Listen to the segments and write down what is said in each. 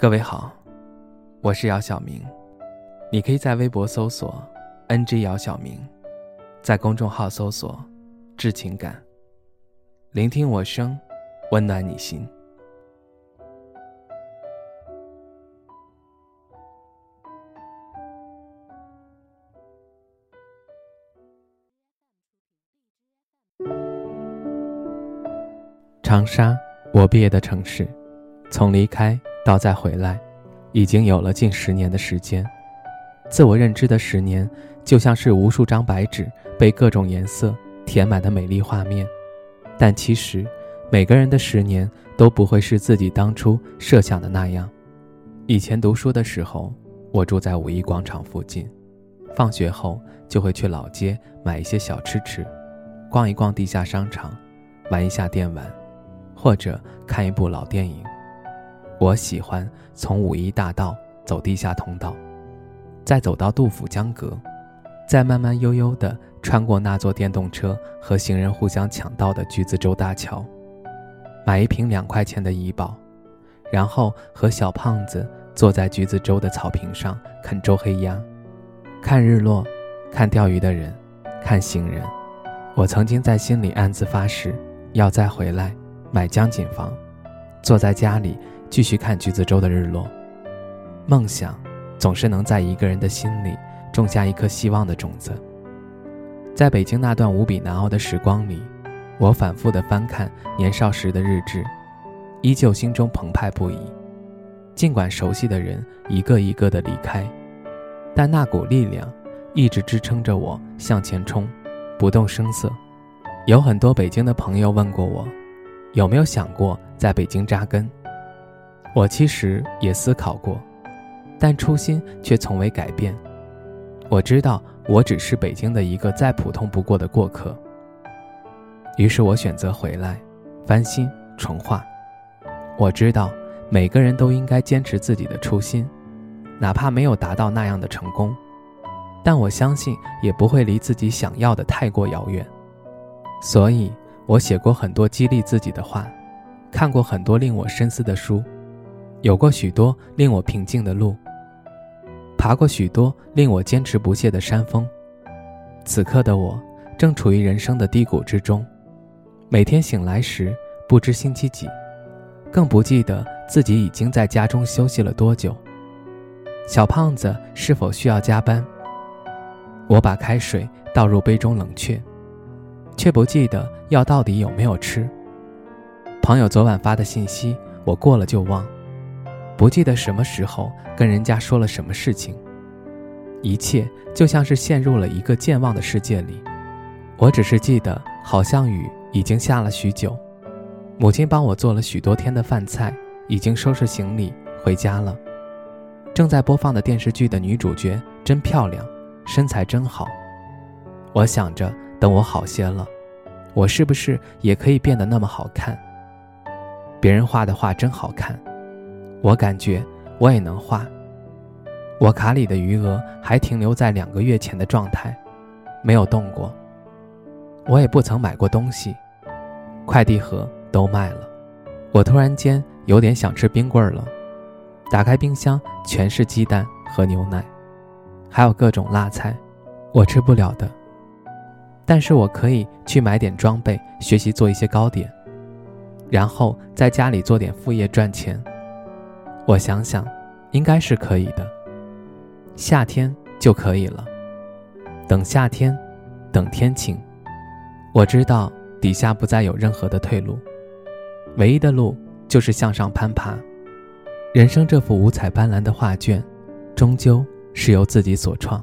各位好，我是姚晓明，你可以在微博搜索 “ng 姚晓明”，在公众号搜索“致情感”，聆听我声，温暖你心。长沙，我毕业的城市，从离开。到再回来，已经有了近十年的时间。自我认知的十年，就像是无数张白纸被各种颜色填满的美丽画面。但其实，每个人的十年都不会是自己当初设想的那样。以前读书的时候，我住在五一广场附近，放学后就会去老街买一些小吃吃，逛一逛地下商场，玩一下电玩，或者看一部老电影。我喜欢从五一大道走地下通道，再走到杜甫江阁，再慢慢悠悠地穿过那座电动车和行人互相抢道的橘子洲大桥，买一瓶两块钱的怡宝，然后和小胖子坐在橘子洲的草坪上啃周黑鸭，看日落，看钓鱼的人，看行人。我曾经在心里暗自发誓，要再回来买江景房，坐在家里。继续看橘子洲的日落，梦想总是能在一个人的心里种下一颗希望的种子。在北京那段无比难熬的时光里，我反复的翻看年少时的日志，依旧心中澎湃不已。尽管熟悉的人一个一个的离开，但那股力量一直支撑着我向前冲，不动声色。有很多北京的朋友问过我，有没有想过在北京扎根？我其实也思考过，但初心却从未改变。我知道我只是北京的一个再普通不过的过客。于是我选择回来，翻新重画。我知道每个人都应该坚持自己的初心，哪怕没有达到那样的成功，但我相信也不会离自己想要的太过遥远。所以我写过很多激励自己的话，看过很多令我深思的书。有过许多令我平静的路，爬过许多令我坚持不懈的山峰。此刻的我正处于人生的低谷之中，每天醒来时不知星期几，更不记得自己已经在家中休息了多久。小胖子是否需要加班？我把开水倒入杯中冷却，却不记得药到底有没有吃。朋友昨晚发的信息，我过了就忘。不记得什么时候跟人家说了什么事情，一切就像是陷入了一个健忘的世界里。我只是记得，好像雨已经下了许久，母亲帮我做了许多天的饭菜，已经收拾行李回家了。正在播放的电视剧的女主角真漂亮，身材真好。我想着，等我好些了，我是不是也可以变得那么好看？别人画的画真好看。我感觉我也能画。我卡里的余额还停留在两个月前的状态，没有动过。我也不曾买过东西，快递盒都卖了。我突然间有点想吃冰棍了，打开冰箱全是鸡蛋和牛奶，还有各种辣菜，我吃不了的。但是我可以去买点装备，学习做一些糕点，然后在家里做点副业赚钱。我想想，应该是可以的。夏天就可以了。等夏天，等天晴。我知道底下不再有任何的退路，唯一的路就是向上攀爬。人生这幅五彩斑斓的画卷，终究是由自己所创。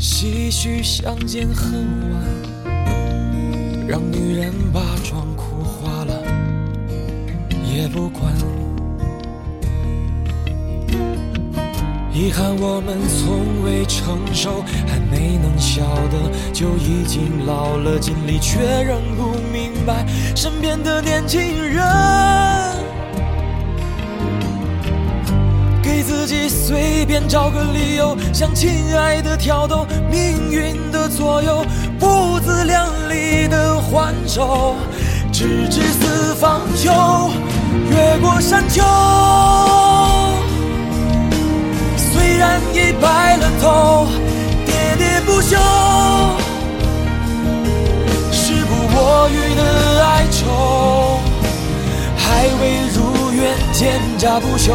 唏嘘相见恨晚，让女人把妆哭花了也不管。遗憾我们从未成熟，还没能晓得就已经老了，尽力却仍不明白身边的年轻人，随便找个理由，向亲爱的挑逗，命运的左右，不自量力的还手，直至四方秋，越过山丘。虽然已白了头，喋喋不休，时不我予的哀愁，还未如愿见诈不休，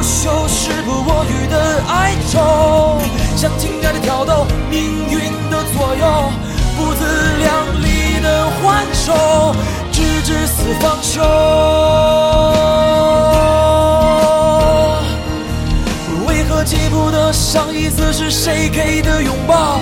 不休，时不我予的哀愁，像情爱的挑逗，命运的左右，不自量力的还手，直至死方休。为何记不得上一次是谁给的拥抱